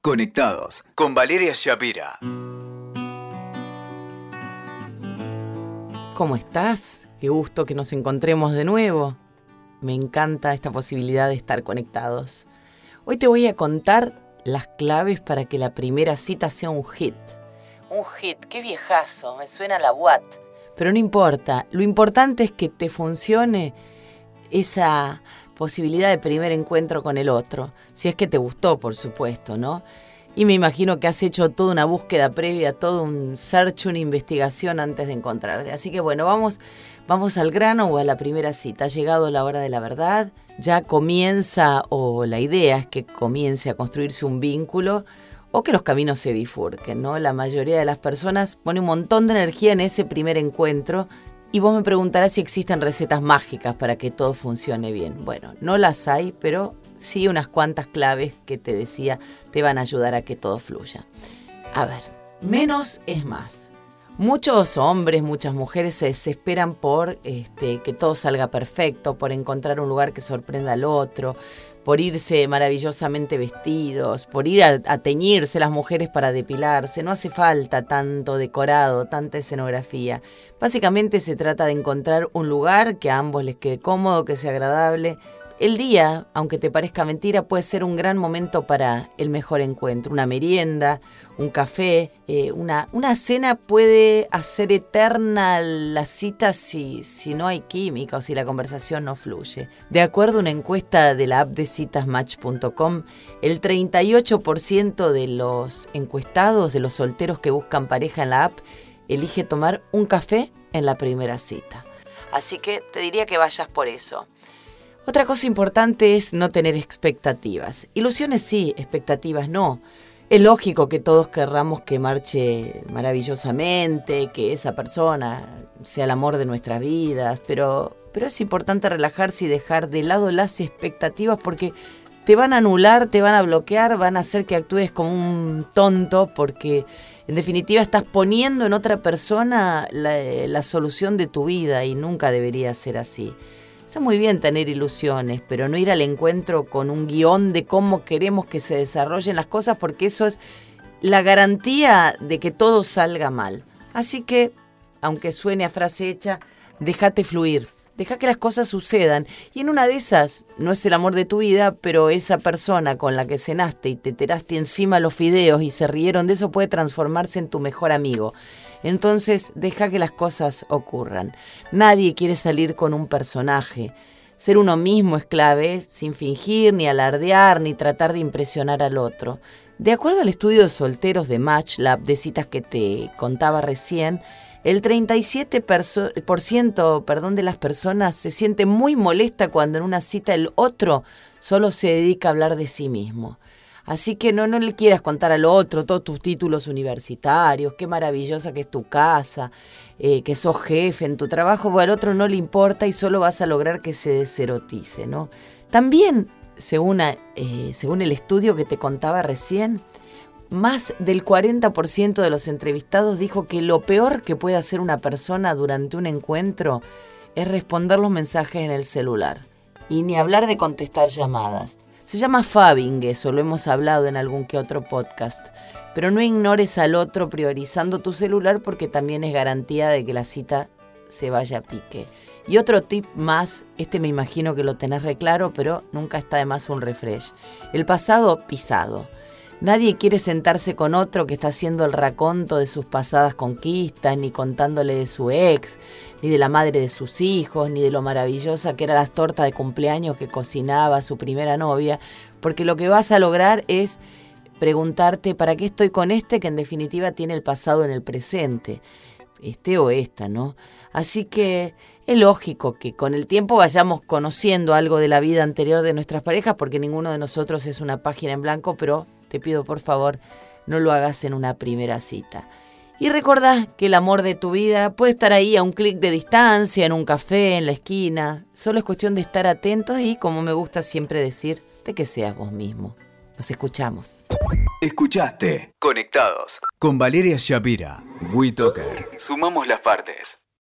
Conectados con Valeria Shapira. ¿Cómo estás? Qué gusto que nos encontremos de nuevo. Me encanta esta posibilidad de estar conectados. Hoy te voy a contar las claves para que la primera cita sea un hit. Un hit, qué viejazo, me suena la Watt. Pero no importa, lo importante es que te funcione esa posibilidad de primer encuentro con el otro, si es que te gustó, por supuesto, ¿no? Y me imagino que has hecho toda una búsqueda previa, todo un search, una investigación antes de encontrarte. Así que bueno, vamos, vamos al grano o a la primera cita. Ha llegado la hora de la verdad, ya comienza, o la idea es que comience a construirse un vínculo o que los caminos se bifurquen, ¿no? La mayoría de las personas pone un montón de energía en ese primer encuentro y vos me preguntarás si existen recetas mágicas para que todo funcione bien. Bueno, no las hay, pero sí unas cuantas claves que te decía te van a ayudar a que todo fluya. A ver, menos es más. Muchos hombres, muchas mujeres se desesperan por este, que todo salga perfecto, por encontrar un lugar que sorprenda al otro, por irse maravillosamente vestidos, por ir a, teñirse las mujeres para depilarse. No hace falta tanto decorado, tanta escenografía. Básicamente se trata de encontrar un lugar que a ambos les quede cómodo, que sea agradable el día, aunque te parezca mentira, puede ser un gran momento para el mejor encuentro. Una merienda, un café, eh, una, una, cena puede hacer eterna la cita si, si no hay química o si la conversación no fluye. De acuerdo a una encuesta de la app de citasmatch.com, el 38% de los encuestados, de los solteros que buscan pareja en la app, elige tomar un café en la primera cita. Así que te diría que vayas por eso. Otra cosa importante es no tener expectativas. Ilusiones sí, expectativas no. Es lógico que todos querramos que marche maravillosamente, que esa persona sea el amor de nuestras vidas, pero, pero es importante relajarse y dejar de lado las expectativas porque te van a anular, te van a bloquear, van a hacer que actúes como un tonto porque en definitiva estás poniendo en otra persona la, la solución de tu vida y nunca debería ser así. Está muy bien tener ilusiones, pero no ir al encuentro con un guion de cómo queremos que se desarrollen las cosas, porque eso es la garantía de que todo salga mal. Así que, aunque suene a frase hecha, déjate fluir. Deja que las cosas sucedan. Y en una de esas, no es el amor de tu vida, pero esa persona con la que cenaste y te teraste encima los fideos y se rieron de eso puede transformarse en tu mejor amigo. Entonces, deja que las cosas ocurran. Nadie quiere salir con un personaje. Ser uno mismo es clave, sin fingir, ni alardear, ni tratar de impresionar al otro. De acuerdo al estudio de solteros de Match, la de citas que te contaba recién, el 37% perdón, de las personas se siente muy molesta cuando en una cita el otro solo se dedica a hablar de sí mismo. Así que no, no le quieras contar al otro todos tus títulos universitarios, qué maravillosa que es tu casa, eh, que sos jefe en tu trabajo, porque al otro no le importa y solo vas a lograr que se deserotice, ¿no? También, según, eh, según el estudio que te contaba recién, más del 40% de los entrevistados dijo que lo peor que puede hacer una persona durante un encuentro es responder los mensajes en el celular. Y ni hablar de contestar llamadas. Se llama fabbing eso, lo hemos hablado en algún que otro podcast. Pero no ignores al otro priorizando tu celular porque también es garantía de que la cita se vaya a pique. Y otro tip más, este me imagino que lo tenés reclaro, pero nunca está de más un refresh. El pasado pisado. Nadie quiere sentarse con otro que está haciendo el raconto de sus pasadas conquistas, ni contándole de su ex, ni de la madre de sus hijos, ni de lo maravillosa que era las tortas de cumpleaños que cocinaba su primera novia, porque lo que vas a lograr es preguntarte para qué estoy con este que en definitiva tiene el pasado en el presente, este o esta, ¿no? Así que es lógico que con el tiempo vayamos conociendo algo de la vida anterior de nuestras parejas, porque ninguno de nosotros es una página en blanco, pero te pido por favor no lo hagas en una primera cita. Y recordá que el amor de tu vida puede estar ahí a un clic de distancia, en un café, en la esquina. Solo es cuestión de estar atentos y, como me gusta siempre decir, de que seas vos mismo. Nos escuchamos. Escuchaste Conectados con Valeria Shapira. WeToker. Sumamos las partes.